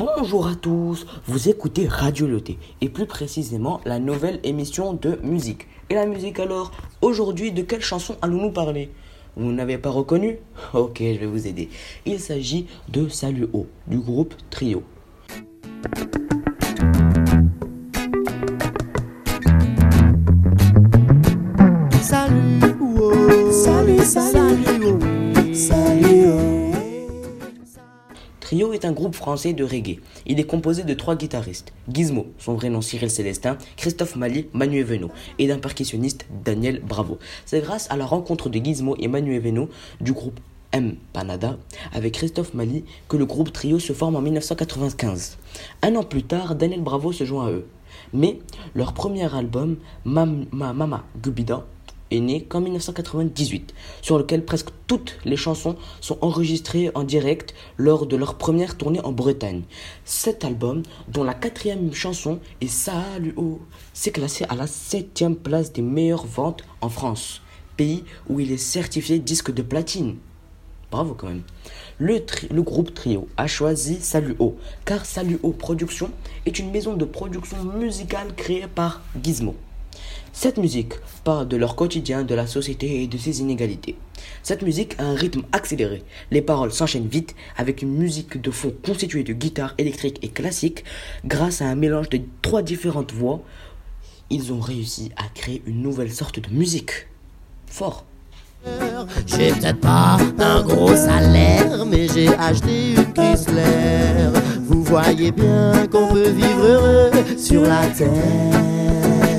Bonjour à tous, vous écoutez Radio Loté et plus précisément la nouvelle émission de musique. Et la musique alors Aujourd'hui, de quelle chanson allons-nous parler? Vous n'avez pas reconnu? Ok, je vais vous aider. Il s'agit de Salut haut du groupe Trio. Trio est un groupe français de reggae. Il est composé de trois guitaristes. Gizmo, son vrai nom Cyril Célestin, Christophe Mali, Manu Eveno, et d'un percussionniste Daniel Bravo. C'est grâce à la rencontre de Gizmo et Manu Eveno du groupe M. Panada avec Christophe Mali que le groupe Trio se forme en 1995. Un an plus tard, Daniel Bravo se joint à eux. Mais leur premier album, Mama Gubida, est né qu'en 1998, sur lequel presque toutes les chansons sont enregistrées en direct lors de leur première tournée en Bretagne. Cet album, dont la quatrième chanson est Salut oh, s'est classé à la septième place des meilleures ventes en France, pays où il est certifié disque de platine. Bravo quand même. Le, groupe Trio a choisi Salut O, car Salut O Productions est une maison de production musicale créée par Gizmo. Cette musique parle de leur quotidien, de la société et de ses inégalités. Cette musique a un rythme accéléré. Les paroles s'enchaînent vite avec une musique de fond constituée de guitares électriques et classiques. Grâce à un mélange de trois différentes voix, ils ont réussi à créer une nouvelle sorte de musique. Fort. J'ai peut-être pas un gros salaire, mais j'ai acheté une Chrysler. Vous voyez bien qu'on peut vivre heureux sur la terre.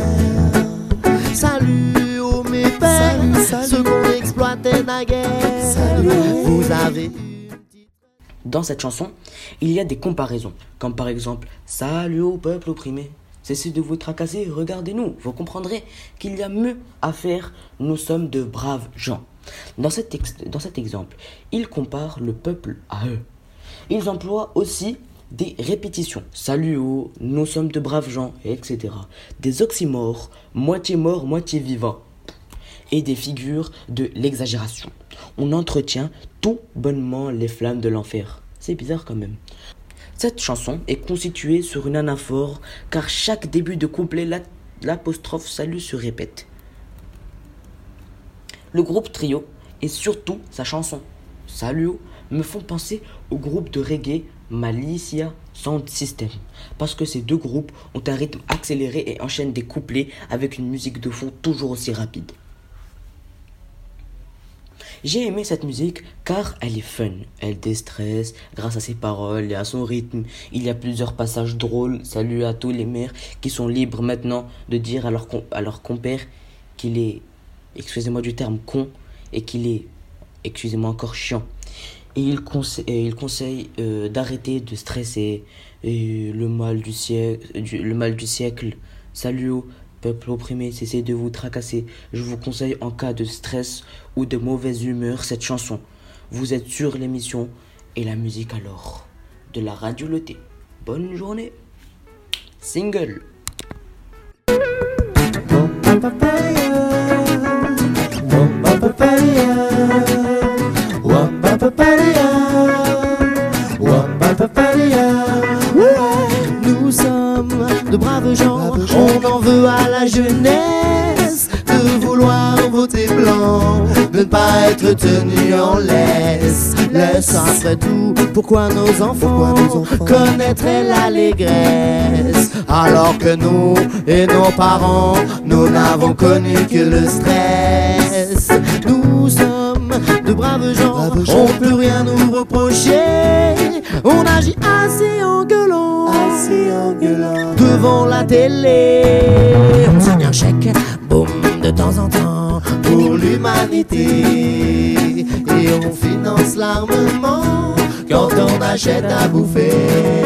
Salut aux mes pères, ceux qu'on exploitait naguère. Salut, vous avez Dans cette chanson, il y a des comparaisons, comme par exemple Salut au peuple opprimé. Cessez de vous tracasser, regardez-nous, vous comprendrez qu'il y a mieux à faire, nous sommes de braves gens. Dans cet, dans cet exemple, ils comparent le peuple à eux. Ils emploient aussi des répétitions. Salut, oh, nous sommes de braves gens, etc. Des oxymores, moitié mort, moitié vivant. Et des figures de l'exagération. On entretient tout bonnement les flammes de l'enfer. C'est bizarre quand même. Cette chanson est constituée sur une anaphore car chaque début de couplet, l'apostrophe salut se répète. Le groupe Trio et surtout sa chanson Salut me font penser au groupe de reggae Malicia Sound System parce que ces deux groupes ont un rythme accéléré et enchaînent des couplets avec une musique de fond toujours aussi rapide. J'ai aimé cette musique car elle est fun, elle déstresse grâce à ses paroles et à son rythme. Il y a plusieurs passages drôles. Salut à tous les mères qui sont libres maintenant de dire à leur, à leur compère qu'il est, excusez-moi du terme, con et qu'il est, excusez-moi encore, chiant. Et il, il conseille euh, d'arrêter de stresser le mal du siècle, le. Salut au peuple opprimé, cessez de vous tracasser. Je vous conseille en cas de stress ou de mauvaise humeur cette chanson. Vous êtes sur l'émission et la musique alors de la radio Loté. Bonne journée. Single. De braves gens, on en veut à la jeunesse de vouloir voter blanc, de ne pas être tenu en laisse. Laisse après tout, pourquoi nos enfants connaîtraient l'allégresse? Alors que nous et nos parents, nous n'avons connu que le stress. Devant la télé. On signe un chèque, boum, de temps en temps pour l'humanité. Et on finance l'armement quand on achète à bouffer.